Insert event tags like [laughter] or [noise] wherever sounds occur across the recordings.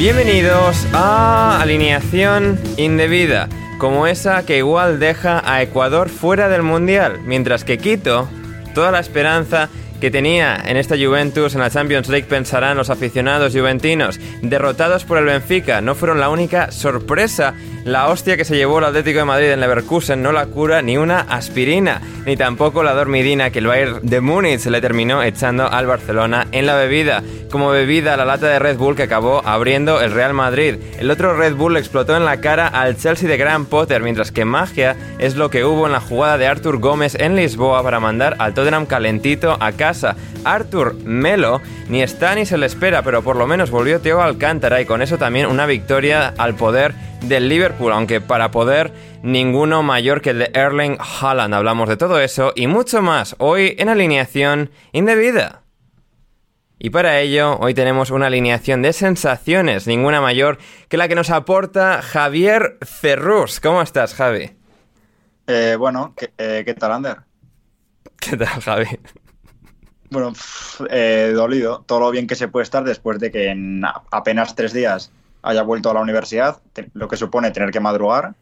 Bienvenidos a Alineación Indebida, como esa que igual deja a Ecuador fuera del Mundial, mientras que Quito, toda la esperanza que tenía en esta Juventus en la Champions League pensarán los aficionados juventinos, derrotados por el Benfica, no fueron la única sorpresa. La hostia que se llevó el Atlético de Madrid en Leverkusen no la cura ni una aspirina, ni tampoco la dormidina que el Bayern de Múnich le terminó echando al Barcelona en la bebida. Como bebida, la lata de Red Bull que acabó abriendo el Real Madrid. El otro Red Bull explotó en la cara al Chelsea de Graham Potter, mientras que magia es lo que hubo en la jugada de Arthur Gómez en Lisboa para mandar al Tottenham calentito a casa. Arthur Melo ni está ni se le espera, pero por lo menos volvió Teo Alcántara y con eso también una victoria al poder del Liverpool, aunque para poder ninguno mayor que el de Erling Haaland. Hablamos de todo eso y mucho más hoy en alineación indebida. Y para ello, hoy tenemos una alineación de sensaciones, ninguna mayor que la que nos aporta Javier Ferrus. ¿Cómo estás, Javi? Eh, bueno, ¿qué, eh, ¿qué tal, Ander? ¿Qué tal, Javi? Bueno, pff, eh, dolido. Todo lo bien que se puede estar después de que en apenas tres días haya vuelto a la universidad, lo que supone tener que madrugar,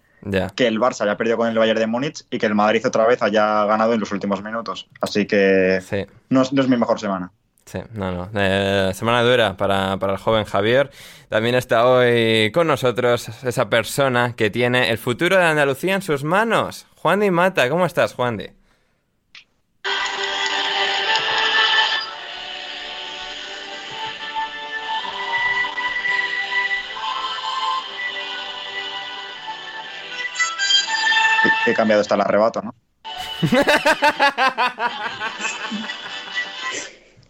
que el Barça haya perdido con el Bayern de Múnich y que el Madrid otra vez haya ganado en los últimos minutos. Así que Sí. no es, no es mi mejor semana. Sí, no, no. Eh, semana dura para, para el joven Javier. También está hoy con nosotros esa persona que tiene el futuro de Andalucía en sus manos. Juan Di Mata, ¿cómo estás, Juan Di? Qué, cambiado está el arrebato, ¿no? [laughs]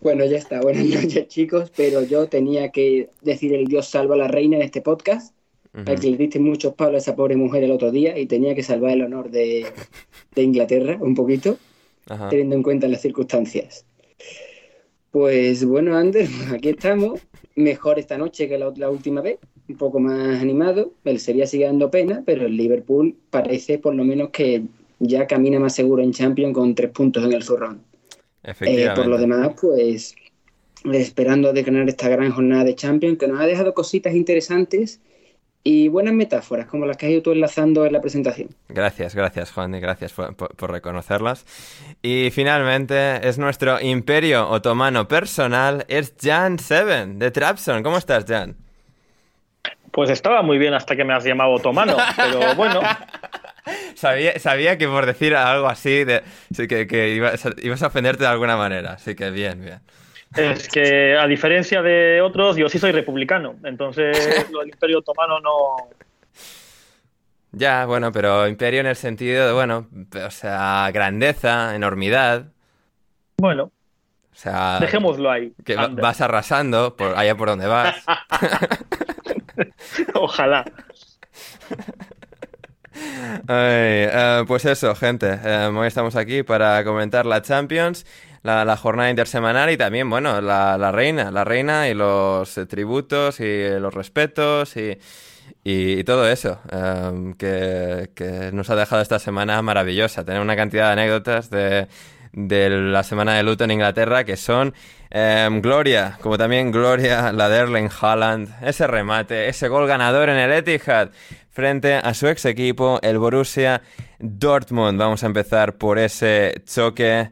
Bueno, ya está. Buenas noches, chicos. Pero yo tenía que decir el Dios salva a la reina en este podcast. Ujú. Al que le diste muchos palos a esa pobre mujer el otro día y tenía que salvar el honor de, de Inglaterra un poquito, Ajá. teniendo en cuenta las circunstancias. Pues bueno, Ander, [laughs] aquí estamos. Mejor esta noche que la, la última vez. Un poco más animado. El Sevilla sigue dando pena, pero el Liverpool parece por lo menos que ya camina más seguro en Champions con tres puntos en el zurrón. Eh, por lo demás, pues esperando de ganar esta gran jornada de Champions, que nos ha dejado cositas interesantes y buenas metáforas, como las que has ido tú enlazando en la presentación. Gracias, gracias, Juan Di, gracias por, por- por reconocerlas. Y finalmente es nuestro imperio otomano personal, es Jan Seven de Trabzon. ¿Cómo estás, Jan? Pues estaba muy bien hasta que me has llamado otomano, pero bueno, [laughs] Sabía, sabía que por decir algo así, de, que, que ibas, a, ibas a ofenderte de alguna manera, así que bien, bien. es que a diferencia de otros, yo sí soy republicano, entonces [laughs] lo del Imperio Otomano no... Ya, bueno, pero imperio en el sentido de, bueno, o sea, grandeza, enormidad. Bueno, O sea, dejémoslo ahí. que Ander. vas arrasando por allá por donde vas. [laughs] [laughs] Ojalá. Eh, pues eso, gente. eh, hoy estamos aquí para comentar la Champions, la, jornada intersemanal y también, bueno, la, reina, la reina y los eh, tributos y los respetos y, y- todo eso que, que nos ha dejado esta semana maravillosa. Tener una cantidad de anécdotas de, de la semana de luto en Inglaterra que son eh, Gloria, como también Gloria, la de Erling Haaland, ese remate, ese gol ganador en el Etihad frente a su ex equipo, el Borussia Dortmund. Vamos a empezar por ese choque.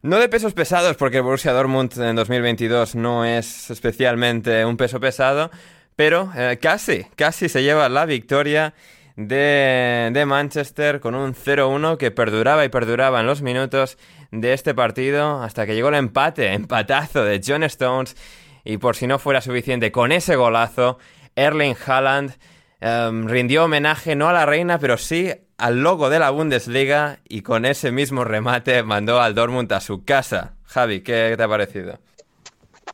No de pesos pesados, porque el Borussia Dortmund en 2022 no es especialmente un peso pesado, pero eh, casi, casi se lleva la victoria de, de Manchester con un 0-1 que perduraba y perduraba en los minutos de este partido hasta que llegó el empate, empatazo de John Stones y por si no fuera suficiente con ese golazo, Erling Haaland em, rindió homenaje no a la reina, pero sí al logo de la Bundesliga y con ese mismo remate mandó al Dortmund a su casa. Javi, ¿qué te ha parecido?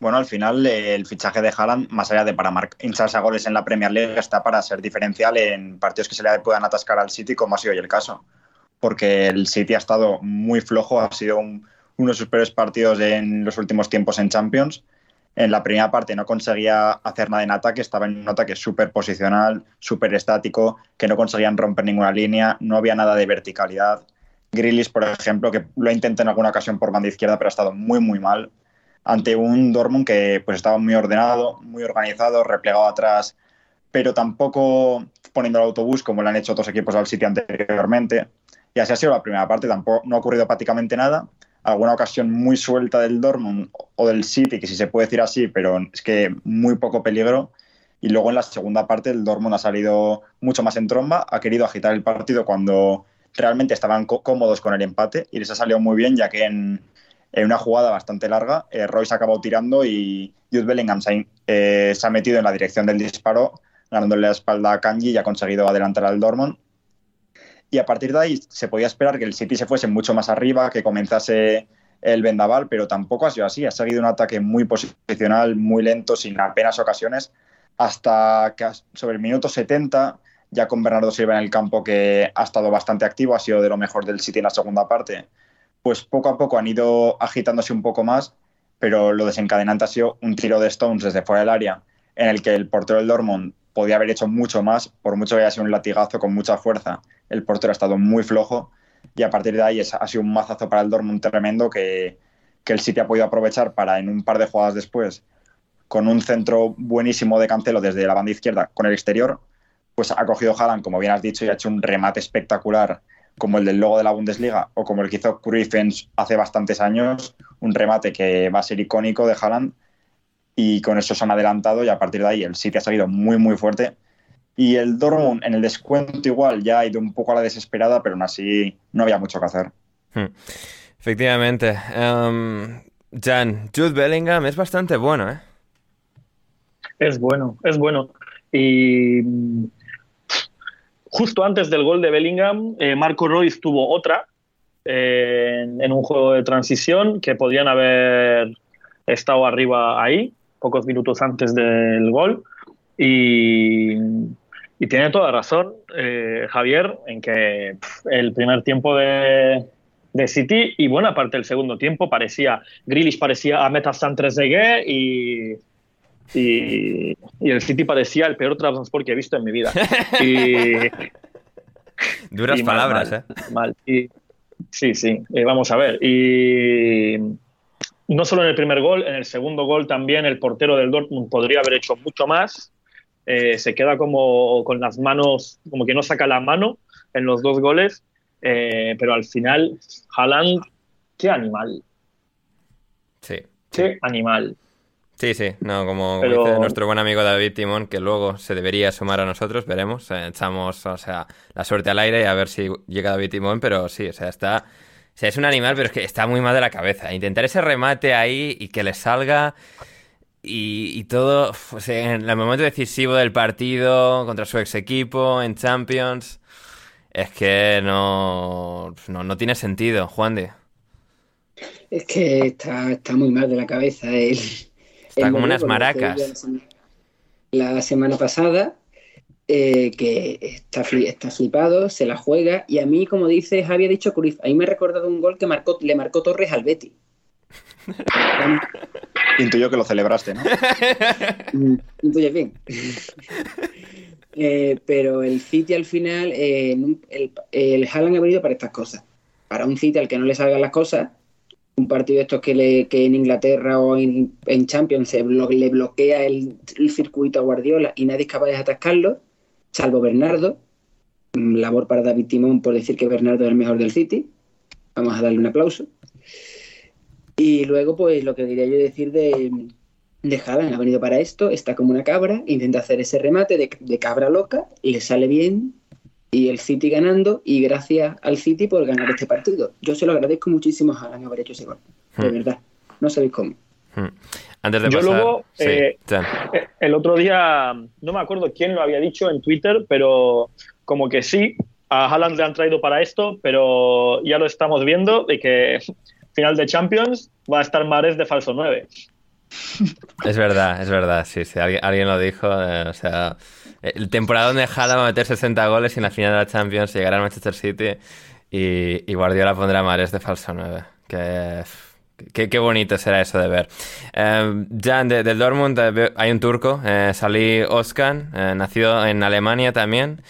Bueno, al final eh, el fichaje de Haaland, más allá de para hincharse a goles en la Premier League, está para ser diferencial en partidos que se le puedan atascar al City, como ha sido hoy el caso. Porque el City ha estado muy flojo, ha sido un- uno de sus peores partidos en los últimos tiempos en Champions. En la primera parte no conseguía hacer nada en ataque, estaba en un ataque súper posicional, súper estático, que no conseguían romper ninguna línea, no había nada de verticalidad. Grealish, por ejemplo, que lo intentó en alguna ocasión por banda izquierda, pero ha estado muy, muy mal ante un Dortmund que pues estaba muy ordenado, muy organizado, replegado atrás, pero tampoco poniendo el autobús como lo han hecho otros equipos al City anteriormente. Y así ha sido la primera parte, tampoco no ha ocurrido prácticamente nada. Alguna ocasión muy suelta del Dortmund o del City, que si se puede decir así, pero es que muy poco peligro. Y luego en la segunda parte el Dortmund ha salido mucho más en tromba, ha querido agitar el partido cuando realmente estaban có- cómodos con el empate y les ha salido muy bien, ya que en, una jugada bastante larga, eh, Royce ha acabado tirando y Jude Bellingham se eh, se ha metido en la dirección del disparo, ganándole la espalda a Kanji y ha conseguido adelantar al Dortmund. Y a partir de ahí se podía esperar que el City se fuese mucho más arriba, que comenzase el vendaval, pero tampoco ha sido así. Ha seguido un ataque muy posicional, muy lento, sin apenas ocasiones, hasta que sobre el minuto 70, ya con Bernardo Silva en el campo, que ha estado bastante activo, ha sido de lo mejor del City en la segunda parte, pues poco a poco han ido agitándose un poco más, pero lo desencadenante ha sido un tiro de Stones desde fuera del área, en el que el portero del Dortmund podía haber hecho mucho más, por mucho que haya sido un latigazo con mucha fuerza, el portero ha estado muy flojo. Y a partir de ahí ha sido un mazazo para el Dortmund tremendo que, que el City ha podido aprovechar para en un par de jugadas después, con un centro buenísimo de Cancelo desde la banda izquierda con el exterior, pues ha cogido Haaland, como bien has dicho, y ha hecho un remate espectacular como el del logo de la Bundesliga o como el que hizo Cruyff hace bastantes años, un remate que va a ser icónico de Haaland y con eso se han adelantado y a partir de ahí el City ha salido muy muy fuerte y el Dortmund en el descuento igual ya ha ido un poco a la desesperada pero aún así no había mucho que hacer. Hmm. Efectivamente. Em, Jan, Jude Bellingham es bastante bueno, ¿eh? Es bueno, es bueno. Y mm, justo antes del gol de Bellingham, eh, Marco Royce tuvo otra eh, en, en un juego de transición que podían haber estado arriba ahí, pocos minutos antes del gol. Y, y tiene toda razón eh, Javier en que el primer tiempo de, de City y buena parte del segundo tiempo parecía, Grealish parecía a Metastan Trezeguet y, y, y el City parecía el peor transporte que he visto en mi vida. Y, [laughs] Duras y palabras, mal, ¿eh? mal. Sí, sí, eh, vamos a ver. Y no solo en el primer gol, en el segundo gol también el portero del Dortmund podría haber hecho mucho más. Eh, se queda como con las manos, como que no saca la mano en los dos goles, eh, pero al final, Haaland, qué animal, Sí. qué animal. Sí, sí, no, como, Pero- dice nuestro buen amigo David Timón, que luego se debería sumar a nosotros, veremos, eh, echamos, o sea, la suerte al aire y a ver si llega David Timón, pero sí, o sea, está O sea, es un animal, pero es que está muy mal de la cabeza. Intentar ese remate ahí y que le salga y, todo o sea, en el momento decisivo del partido contra su ex equipo en Champions es que no, no, tiene sentido, Juan de. Es que está, está muy mal de la cabeza. Él, está como unas maracas. La semana pasada, eh, que está, está flipado, se la juega, y a mí, como dice había dicho Cruz, a mí me ha recordado un gol que marcó, le marcó Torres al Betty. [laughs] Intuyo que lo celebraste, ¿no? Mm, Intuye bien. [laughs] Eh, pero el City al final, eh, el, el Haaland ha venido para estas cosas. Para un City al que no le salgan las cosas, un partido de estos que, le, que en Inglaterra o en, Champions se le bloquea el, circuito a Guardiola y nadie es capaz de atascarlo, salvo Bernardo. Mm, labor para David Timón por decir que Bernardo es el mejor del City. Vamos a darle un aplauso. Y luego, pues lo que diría yo decir de, de Haaland, ha venido para esto, está como una cabra, intenta hacer ese remate de, cabra loca, le sale bien, y el City ganando, y gracias al City por ganar este partido. Yo se lo agradezco muchísimo a Haaland haber hecho ese gol, de hmm. verdad. No sabéis cómo. Hmm. Antes de Yo luego, eh, el otro día, no me acuerdo quién lo había dicho en Twitter, pero como que sí, a Haaland le han traído para esto, pero ya lo estamos viendo de que [laughs] final de Champions va a estar Mares de falso 9. Es verdad, es verdad, sí, sí, alguien, lo dijo, eh, o sea, el temporada de Haaland va a meter 60 goles y en la final de la Champions llegará al Manchester City y, y Guardiola pondrá Mares de falso 9, que... Qué, bonito será eso de ver. Eh, Jan, del Dortmund eh, hay un turco, eh, Salih Oskan, nacido en Alemania también.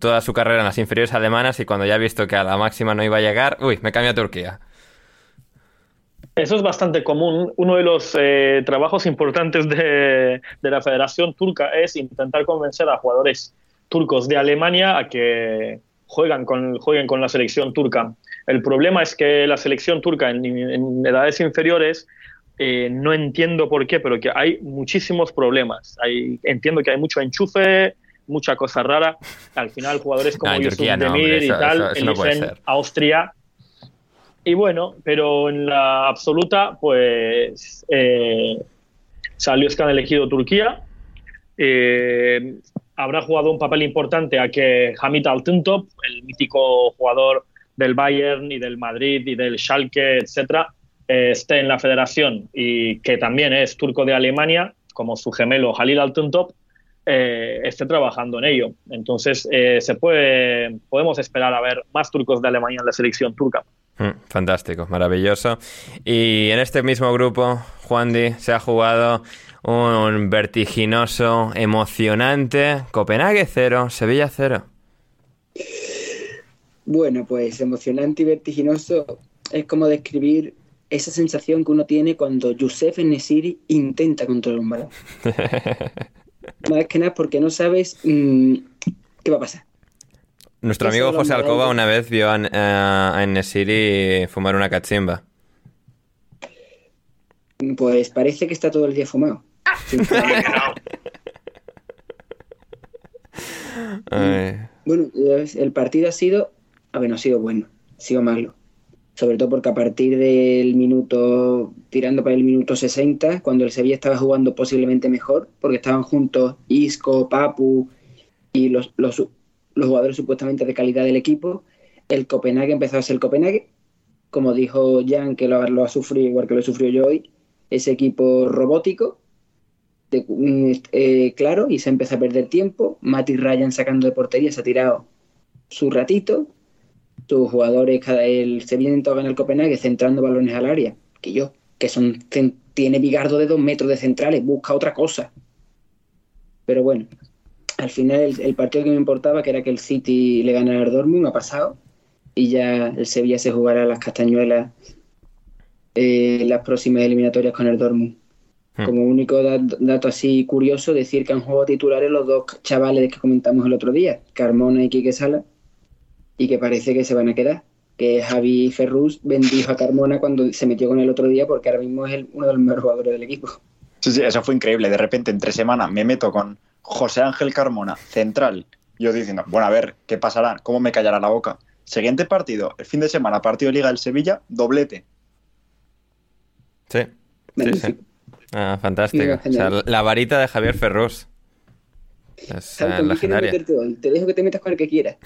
toda su carrera en las inferiores alemanas y cuando ya ha visto que a la máxima no iba a llegar, uy, me cambio a Turquía. Eso es bastante común. Uno de los eh, trabajos importantes de, la Federación Turca es intentar convencer a jugadores turcos de Alemania a que juegan con, jueguen con la selección turca. El problema es que la selección turca en, edades inferiores, eh, no entiendo por qué, pero que hay muchísimos problemas. Hay, entiendo que hay mucho enchufe, mucha cosa rara. Al final, jugadores como Yusuf Demir y tal eligen Austria y bueno, pero en la absoluta, pues eh, salió que han elegido Turquía. Eh, habrá jugado un papel importante a que Hamid Altuntop, el mítico jugador del Bayern y del Madrid y del Schalke, etcétera, eh, esté en la federación y que también es turco de Alemania, como su gemelo Halil Altuntop, eh, esté trabajando en ello. Entonces, se puede, podemos esperar a ver más turcos de Alemania en la selección turca. Mm, fantástico, maravilloso. Y en este mismo grupo, Juan Di, se ha jugado un vertiginoso, emocionante Copenhague 0, Sevilla 0. Bueno, pues emocionante y vertiginoso es como describir esa sensación que uno tiene cuando Youssef Nesiri intenta controlar un balón. [laughs] Más que nada porque no sabes mm, qué va a pasar. Nuestro amigo José Alcoba una vez vio a, a, Nesiri fumar una cachimba. Pues parece que está todo el día fumado. [laughs] bueno, el partido ha sido, a ver, no ha sido bueno, ha sido malo. Sobre todo porque a partir del minuto, tirando para el minuto 60, cuando el Sevilla estaba jugando posiblemente mejor, porque estaban juntos Isco, Papu y los, los los jugadores supuestamente de calidad del equipo. El Copenhague empezó a ser el Copenhague, como dijo Jan, que lo, ha sufrido igual que lo sufrió yo hoy, ese equipo robótico, eh, claro, y se empezó a perder tiempo. Mati Ryan sacando de portería se ha tirado su ratito. Sus jugadores, cada, el, se vienen todos en el Copenhague centrando balones al área, que yo, que son tiene Bigardo de dos metros de centrales, busca otra cosa. Pero bueno, al final el, partido que me importaba, que era que el City le ganara al Dortmund, ha pasado y ya el Sevilla se jugará las castañuelas eh, las próximas eliminatorias con el Dortmund. Hmm. Como único dato así curioso, decir que han jugado titulares los dos chavales que comentamos el otro día, Carmona y Quique Sala, y que parece que se van a quedar. Que Javi Ferrus bendijo a Carmona cuando se metió con el otro día, porque ahora mismo es uno de los mejores jugadores del equipo. Sí, sí, eso fue increíble. De repente, en tres semanas, me meto con José Ángel Carmona, central. Yo diciendo, bueno, a ver, ¿qué pasará? ¿Cómo me callará la boca? Siguiente partido, el fin de semana, partido de Liga del Sevilla, doblete. Sí, sí, sí. Ah, fantástico. O sea, la varita de Javier Ferrus. Es legendaria. Te dejo que te metas con el que quieras.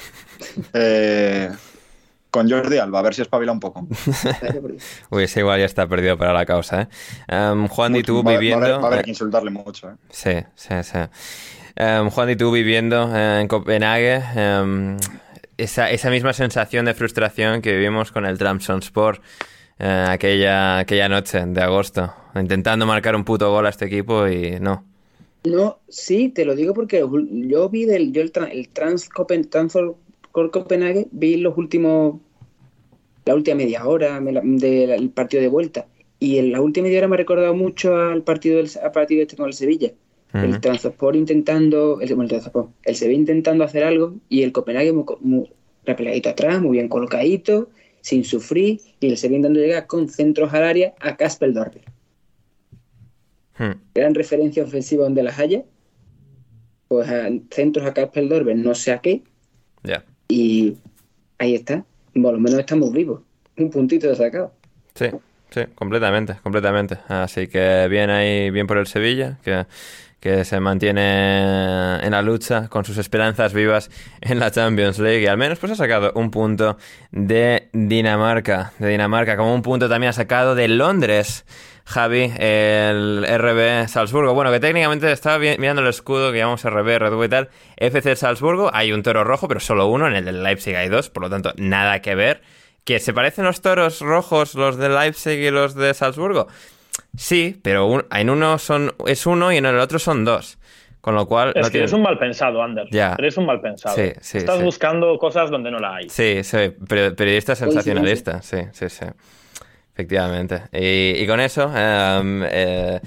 Eh, con Jordi Alba, a ver si espabila un poco. [laughs] Uy, ese igual ya está perdido para la causa, ¿eh? Um, Juan, y tú viviendo... Va a, haber, que insultarle mucho, ¿eh? Sí, sí, sí. Um, Juan, y tú viviendo en Copenhague, um, esa, esa, misma sensación de frustración que vivimos con el Sport eh, aquella, aquella noche de agosto, intentando marcar un puto gol a este equipo y no. No, sí, te lo digo porque yo vi del, yo el, el Trans Copenhague, vi los últimos, la última media hora del partido de vuelta. Y en la última media hora me ha recordado mucho al partido del al partido este con el Sevilla. El Transport intentando, el, el, Sevilla intentando hacer algo y el Copenhague muy, muy atrás, muy bien colocadito, sin sufrir, y el Sevilla intentando llegar con centros al área a Casper Dorber. Hmm. Gran referencia ofensiva donde las haya. Pues a centros a Casper Dorber, no sé a qué. Y ahí está. Por lo menos estamos vivos. Un puntito de sacado. Sí, sí, completamente, completamente. Así que bien ahí, bien por el Sevilla, que, que se mantiene en la lucha con sus esperanzas vivas en la Champions League y al menos pues ha sacado un punto de Dinamarca, de Dinamarca, como un punto también ha sacado de Londres Javi, el RB Salzburgo. Bueno, que técnicamente estaba mirando el escudo que llamamos RB, Red Bull y tal. FC Salzburgo, hay un toro rojo, pero solo uno. En el del Leipzig hay dos, por lo tanto, nada que ver. ¿Que se parecen los toros rojos, los de Leipzig y los de Salzburgo? Sí, pero en uno son, es uno y en el otro son dos. Con lo cual. Es que eres un mal pensado, Ander. Ya. Eres un mal pensado. Sí, sí, Estás buscando cosas donde no la hay. Sí, sí. Periodista sensacionalista. Sí, sí, sí. Efectivamente. Y, con eso, em, eh,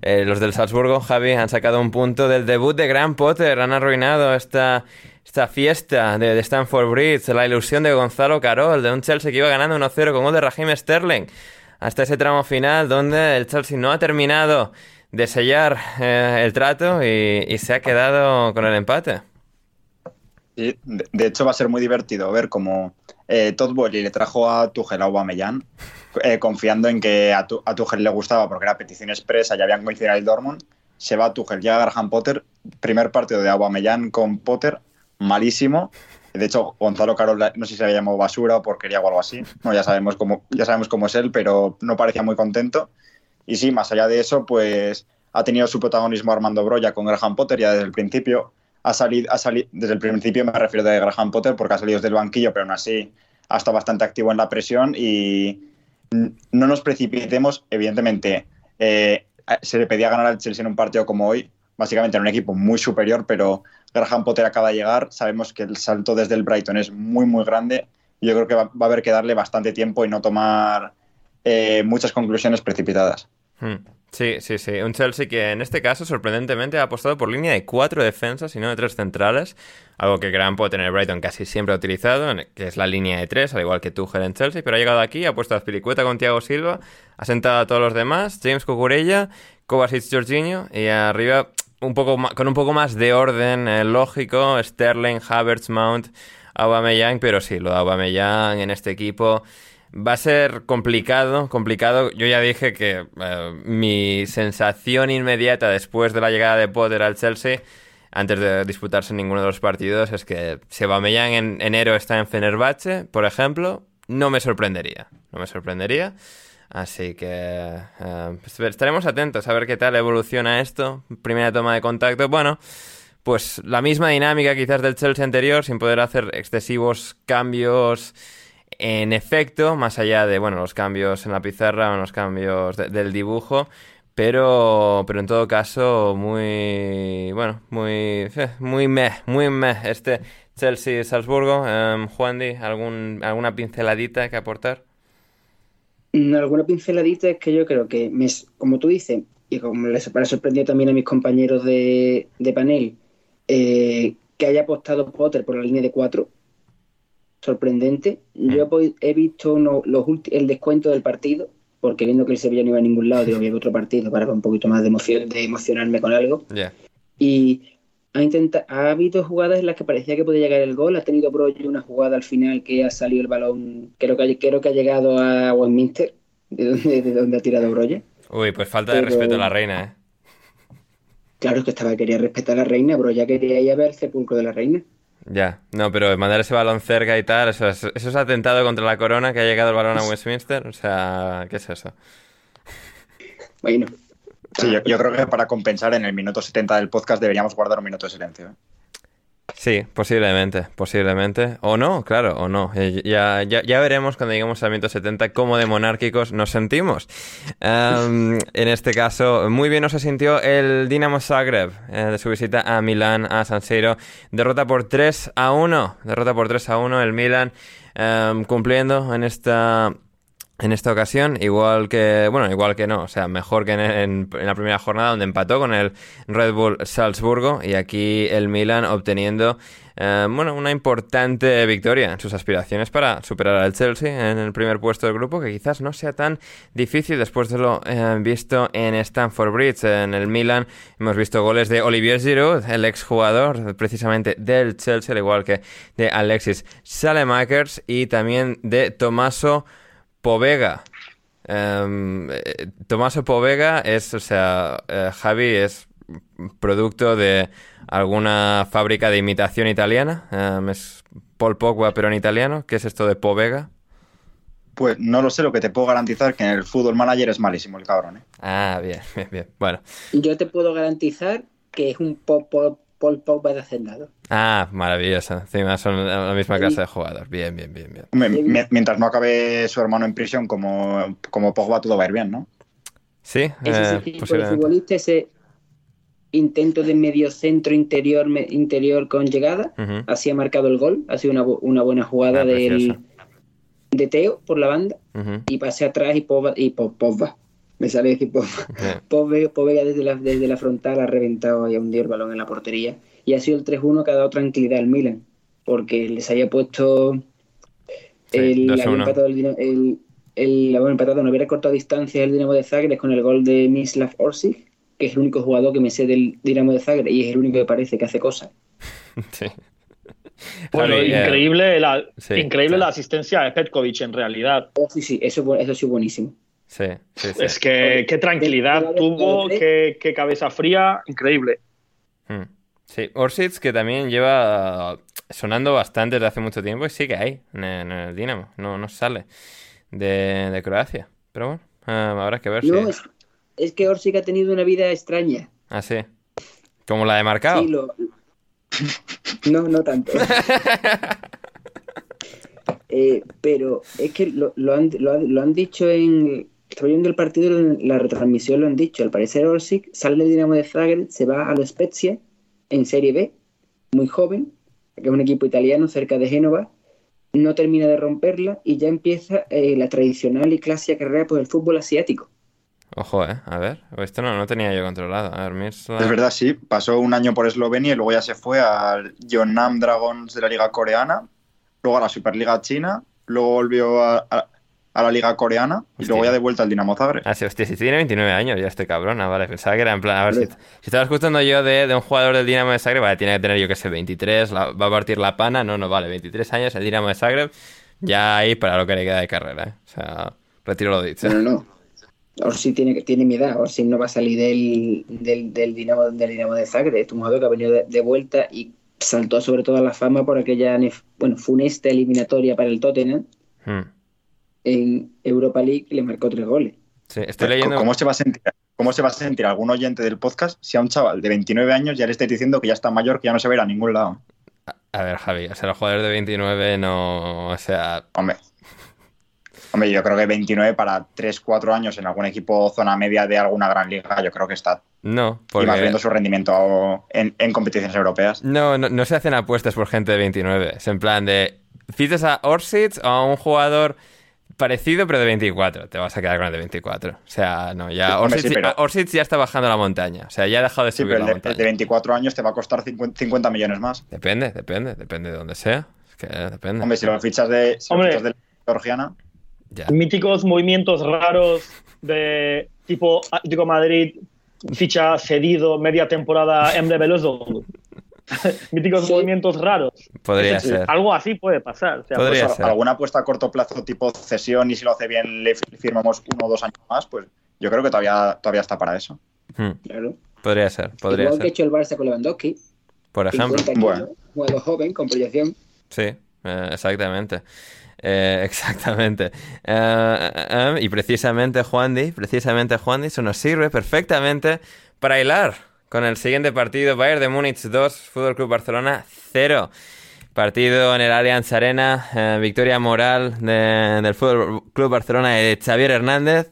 eh, los del Salzburgo, Javi, han sacado un punto del debut de Graham Potter. Han arruinado esta, esta fiesta de, Stanford Bridge, la ilusión de Gonzalo Carol, de un Chelsea que iba ganando 1-0 con gol de Raheem Sterling. Hasta ese tramo final donde el Chelsea no ha terminado de sellar eh, el trato y, se ha quedado con el empate. de, hecho va a ser muy divertido ver cómo Todd Boyle le trajo a Tuchel a Aubameyang eh, confiando en que a, tu, a Tuchel le gustaba porque era petición expresa, ya habían coincidido el Dortmund. Se va a Tuchel, llega Graham Potter, primer partido de Aubameyang con Potter, malísimo. De hecho, Gonzalo Carol, no sé si se había llamado basura o porquería o algo así. No, ya sabemos cómo, ya sabemos cómo es él, pero no parecía muy contento. Y sí, más allá de eso, pues ha tenido su protagonismo Armando Broya con Graham Potter ya desde el principio. Ha salido, ha salido, desde el principio me refiero de Graham Potter porque ha salido desde el banquillo, pero aún así ha estado bastante activo en la presión y, no nos precipitemos, evidentemente, eh, se le pedía ganar al Chelsea en un partido como hoy, básicamente en un equipo muy superior, pero Graham Potter acaba de llegar, sabemos que el salto desde el Brighton es muy, muy grande, yo creo que va, a haber que darle bastante tiempo y no tomar eh, muchas conclusiones precipitadas. Hmm. Sí, sí, sí. Un Chelsea que en este caso, sorprendentemente, ha apostado por línea de cuatro defensas y no de tres centrales. Algo que Gran puede tener Brighton casi siempre ha utilizado, que es la línea de tres, al igual que Tuchel en Chelsea. Pero ha llegado aquí, ha puesto a Spilicueta con Thiago Silva, ha sentado a todos los demás, James Cucurella, Kovacic Jorginho, y arriba un poco con un poco más de orden eh, lógico, Sterling, Havertz, Mount, Aubameyang. Pero sí, lo de Aubameyang en este equipo Va a ser complicado, complicado. Yo ya dije que eh, mi sensación inmediata después de la llegada de Potter al Chelsea, antes de disputarse ninguno de los partidos, es que si Aubameyang en enero está en Fenerbahce, por ejemplo, no me sorprendería. No me sorprendería. Así que eh, estaremos atentos a ver qué tal evoluciona esto. Primera toma de contacto. Bueno, pues la misma dinámica quizás del Chelsea anterior, sin poder hacer excesivos cambios en efecto, más allá de bueno, los cambios en la pizarra los cambios del dibujo, pero, pero en todo caso, muy, bueno, muy, eh, muy meh, muy meh. Este Chelsea-Salzburgo, um, Juan Di, ¿algún, ¿alguna pinceladita que aportar? Mm, alguna pinceladita es que yo creo que, me, como tú dices, y como les para sorprendido también a mis compañeros de, panel, eh, que haya apostado Potter por la línea de cuatro, sorprendente. Mm. Yo he visto los el descuento del partido, porque viendo que el Sevilla no iba a ningún lado, digo, voy otro partido para un poquito más de emoción, de emocionarme con algo. Y ha, intenta- ha habido jugadas en las que parecía que podía llegar el gol. Ha tenido Broye una jugada al final que ha salido el balón, creo que, ha- creo que ha llegado a Westminster, de donde, de donde ha tirado Broye. Uy, pues falta de Pero- respeto a la reina, ¿eh? Claro, es que estaba quería respetar a la reina, Broye quería ir a ver el sepulcro de la reina. Ya, no, pero mandar ese balón cerca y tal, eso es, eso es atentado contra la corona que ha llegado el balón a Westminster. O sea, ¿qué es eso? Bueno, Sí, yo, yo creo que para compensar en el minuto 70 del podcast deberíamos guardar un minuto de silencio. ¿eh? Sí, posiblemente, posiblemente. O no, claro, o no. Eh, Ya, ya, ya veremos cuando lleguemos al 170 cómo de monárquicos nos sentimos. [laughs] En este caso, muy bien nos sintió el Dinamo Zagreb eh, de su visita a Milán, a San Siro. Derrota por 3 a 1. Derrota por 3 a 1 el Milán cumpliendo en esta en esta ocasión, igual que, bueno, igual que no, o sea, mejor que en, la primera jornada donde empató con el Red Bull Salzburgo y aquí el Milan obteniendo, eh, bueno, una importante victoria en sus aspiraciones para superar al Chelsea en el primer puesto del grupo, que quizás no sea tan difícil después de lo eh, visto en Stamford Bridge. En el Milan hemos visto goles de Olivier Giroud, el exjugador precisamente del Chelsea, al igual que de Alexis Salemakers y también de Tomaso Povega. Eh, Tomaso Povega es, o sea, eh, Javi es producto de alguna fábrica de imitación italiana. Em, es Paul Pogba, pero en italiano. ¿Qué es esto de Povega? Pues no lo sé, lo que te puedo garantizar que en el fútbol manager es malísimo el cabrón. ¿eh? Ah, bien, [laughs] bien, bien. Bueno. yo te puedo garantizar que es un po- po- Paul Pogba de hacendado. Ah, maravilloso. Encima son la misma clase de jugador. Bien, bien, bien, bien. Mientras no acabe su hermano en prisión como, como Pogba, todo va a ir bien, ¿no? Sí, Ese eh, sí tipo de futbolista, ese intento de medio centro interior, me- interior con llegada, Ujú. así ha marcado el gol, ha sido una, bu- una buena jugada Ah, del, de Teo por la banda y pase atrás y Pogba, y Po- Pogba. Me sale. Bien. Povega, Povega desde la, desde la frontal ha reventado y ha hundido el balón en la portería. Y ha sido el 3-1 que ha dado tranquilidad al Milan, porque les había puesto Sí, el, 2-1. había empatado el, el, el- empatado, no hubiera cortado distancia el Dinamo de Zagreb con el gol de Mislav Orsic, que es el único jugador que me sé del Dinamo de Zagreb y es el único que parece que hace cosas. [laughs] Sí. Bueno, Javi, eh, increíble, la, sí, increíble sí. la asistencia de Petkovic en realidad. Oh, sí, sí, eso, eso sí buenísimo. Sí, sí, sí. Es que qué tranquilidad tuvo, qué, qué cabeza fría, increíble. Mm. Sí, Orsic que también lleva sonando bastante desde hace mucho tiempo y sigue ahí, en el, en el Dinamo. No, no sale de, de Croacia. Pero bueno, eh, habrá que ver si... No, es, es que Orsic ha tenido una vida extraña. Ah, sí. Como la de Marcao. Sí, lo... No, no tanto. [laughs] Eh, pero es que lo, lo han, lo, han- lo han dicho en... Estaba viendo el partido, en la retransmisión lo han dicho. Al parecer Orsic sale del Dinamo de Zagreb, se va a la Spezia en Serie B, muy joven, que es un equipo italiano cerca de Génova, no termina de romperla y ya empieza eh, la tradicional y clásica carrera por el fútbol asiático. Ojo, eh. A ver. Esto no, no tenía yo controlado. A ver, Es verdad, sí. Pasó un año por Eslovenia y luego ya se fue al Jeonnam Dragons de la Liga Coreana, luego a la Superliga China, luego volvió a, a- a la Liga Coreana y luego ya de vuelta al Dinamo Zagreb. Ah, sí, hostia, si tiene 29 años ya este cabrón. Ah, vale, pensaba que era en plan... A ver, si, si estaba escuchando yo de, de un jugador del Dinamo de Zagreb, vale, tiene que tener, yo que sé, 23, la- va a partir la pana. No, no, vale, 23 años el Dinamo de Zagreb, ya ahí para lo que le queda de carrera, eh. O sea, retiro lo dicho. No, no, no. Orsi tiene, tiene mi edad. Orsi no va a salir del, del, del, Dinamo, del Dinamo de Zagreb. Es un jugador que ha venido de, de vuelta y saltó sobre todo a la fama por aquella nef- bueno, funesta eliminatoria para el Tottenham Hmm. En Europa League y le marcó tres goles. Sí, estoy leyendo... ¿Cómo se va a sentir? ¿Cómo se va a sentir algún oyente del podcast si a un chaval de 29 años ya le estáis diciendo que ya está mayor, que ya no se va a ir a ningún lado? A ver, Javi, o sea, los jugadores de 29 no... O sea, Hombre. Hombre, yo creo que 29 para 3, 4 años en algún equipo zona media de alguna gran liga, yo creo que está. no, Y más porque... viendo su rendimiento en, en competiciones europeas. No, no, no se hacen apuestas por gente de 29. Es en plan de. Fichas a Orsic o a un jugador parecido pero de 24. Te vas a quedar con el de 24. O sea, no, ya. Sí, hombre, Orsic, sí, pero- Orsic ya está bajando la montaña. O sea, ya ha dejado de Sí, subir pero la de, el de montaña. 24 años te va a costar 50, 50 millones más. Depende, depende, depende de donde sea. Es que depende. Hombre, si lo fichas de, si lo fichas de Georgiana, Ya. Míticos movimientos raros de tipo Atlético Madrid, ficha cedido, media temporada Emre Belözoğlu. [laughs] míticos Sí. movimientos raros. Podría ser. Algo así puede pasar. O sea, Podría pues, ser. alguna apuesta a corto plazo tipo cesión y si lo hace bien le fi- firmamos uno o dos años más, pues yo creo que todavía, todavía está para eso. Hmm, Claro. Podría ser, podría Igual que ser. hecho el Barça con Lewandowski. Por ejemplo. 50 kilos, Bueno. jugador joven, con proyección. Sí, eh, exactamente. Eh, [laughs] exactamente. Eh, y precisamente, Juan Di, precisamente, Juan Di, eso nos sirve perfectamente para hilar con el siguiente partido. Bayern de Múnich 2, Fútbol Club Barcelona 0. Partido en el Allianz Arena, eh, victoria moral de- del Fútbol Club Barcelona de Xavier Hernández.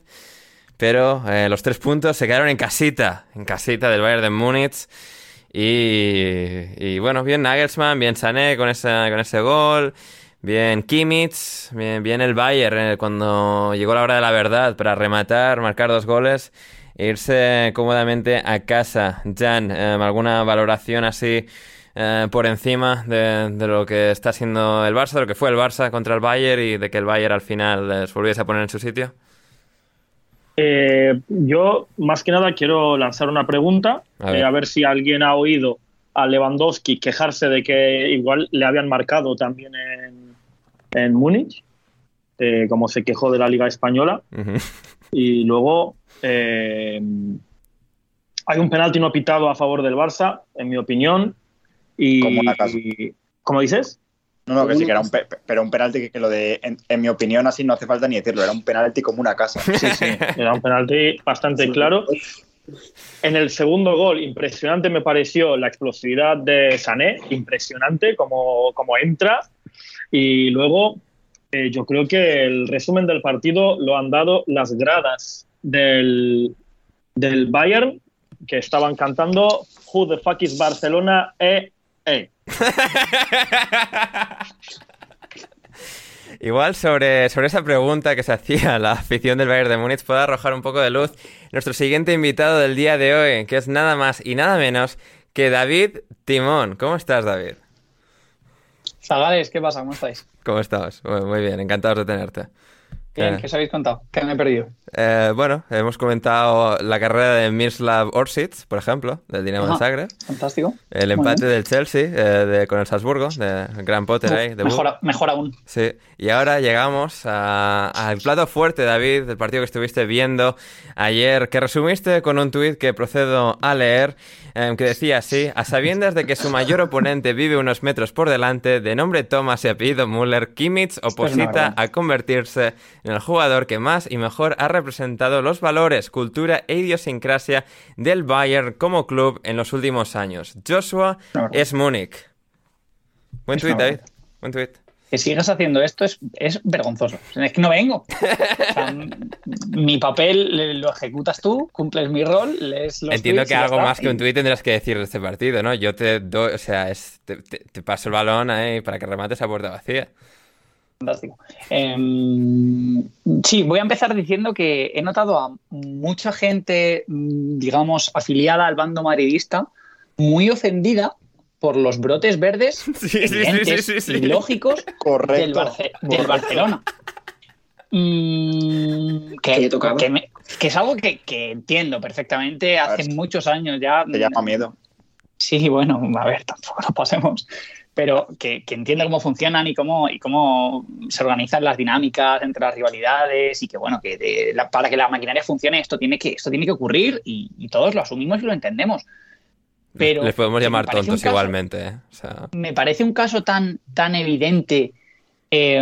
Pero eh, los tres puntos se quedaron en casita, en casita del Bayern de Múnich. Y, bueno, bien Nagelsmann, bien Sané con, esa, con ese gol, bien Kimmich, bien, bien el Bayern eh, cuando llegó la hora de la verdad para rematar, marcar dos goles irse cómodamente a casa. Jan, eh, ¿alguna valoración así eh, por encima de, de lo que está haciendo el Barça, de lo que fue el Barça contra el Bayern y de que el Bayern al final les volviese a poner en su sitio? Eh, yo, más que nada, quiero lanzar una pregunta, A a ver. ver. a ver si alguien ha oído a Lewandowski quejarse de que igual le habían marcado también en, en Múnich, eh, como se quejó de la Liga Española. Y luego eh, hay un penalti no pitado a favor del Barça, en mi opinión. Y, Como ¿Cómo dices? No, no, que sí que era un, pe- pero un penalti que, que lo de, en, en mi opinión, así no hace falta ni decirlo, era un penalti como una casa. Sí, sí, era un penalti bastante claro. En el segundo gol, impresionante me pareció la explosividad de Sané, impresionante como, como entra. Y luego, eh, yo creo que el resumen del partido lo han dado las gradas del, del Bayern, que estaban cantando Who the fuck is Barcelona? Eh, eh. [laughs] Igual sobre, sobre esa pregunta que se hacía la afición del Bayern de Múnich puede arrojar un poco de luz nuestro siguiente invitado del día de hoy, que es nada más y nada menos que David Timón. ¿Cómo estás, David? Zagales, ¿qué pasa? ¿Cómo estáis? ¿Cómo estás? Muy, muy bien, encantados de tenerte. Bien, Eh, ¿qué os habéis contado? ¿Qué me he perdido? eh, bueno, hemos comentado la carrera de Miroslav Orsic, por ejemplo, del Dinamo de Ajá. Zagreb. Fantástico. El empate del Chelsea eh, de- con el Salzburgo, de Gran Potter ahí. de mejor, aún. Sí, y ahora llegamos al plato fuerte, David, del partido que estuviste viendo ayer, que resumiste con un tuit que procedo a leer, em, que decía así, a sabiendas de que su mayor oponente vive unos metros por delante, de nombre Thomas y apellido Müller, Kimmich oposita a convertirse en el jugador que más y mejor ha representado los valores, cultura e idiosincrasia del Bayern como club en los últimos años. Joshua verdad. es Múnich. Buen Es tuit, David. Buen tuit. Que sigas haciendo esto es, es vergonzoso. Es que no vengo. O sea, m- [laughs] mi papel lo ejecutas tú, cumples mi rol, lees los Entiendo que algo más que un tuit tendrás que decir de este partido, ¿no? Yo te doy, o sea, es- te, te- te paso el balón ahí para que remates a puerta vacía. Fantástico. Em, sí, voy a empezar diciendo que he notado a mucha gente, mm, digamos, afiliada al bando madridista, muy ofendida por los brotes verdes [laughs] Sí, sí, sí, evidentes sí, sí, y lógicos del, Correcto. Del Barcelona. Mm, Que que, le tocaba. que me- que es algo que, que entiendo perfectamente hace muchos años ya. Te llama miedo. Sí, bueno, a ver, tampoco nos pasemos. Pero que, que entiende cómo funcionan y cómo, y cómo se organizan las dinámicas entre las rivalidades y que, bueno, que de la- para que la maquinaria funcione esto tiene que, esto tiene que ocurrir y, y todos lo asumimos y lo entendemos. Pero Les podemos llamar tontos caso- igualmente, ¿eh? O sea, me parece un caso tan, tan evidente eh,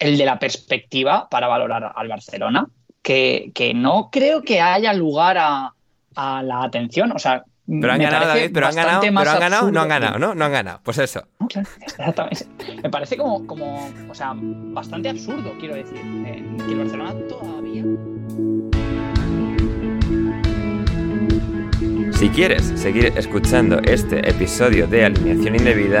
el de la perspectiva para valorar al Barcelona que, que no creo que haya lugar a, a la atención. O sea, pero han ganado, David, pero han ganado, pero han ganado, no han ganado, ¿no? No han ganado. Pues eso. [laughs] exactamente. Me parece como, como, o sea, bastante absurdo, quiero decir, que el Barcelona todavía. Si quieres seguir escuchando este episodio de Alineación Indebida,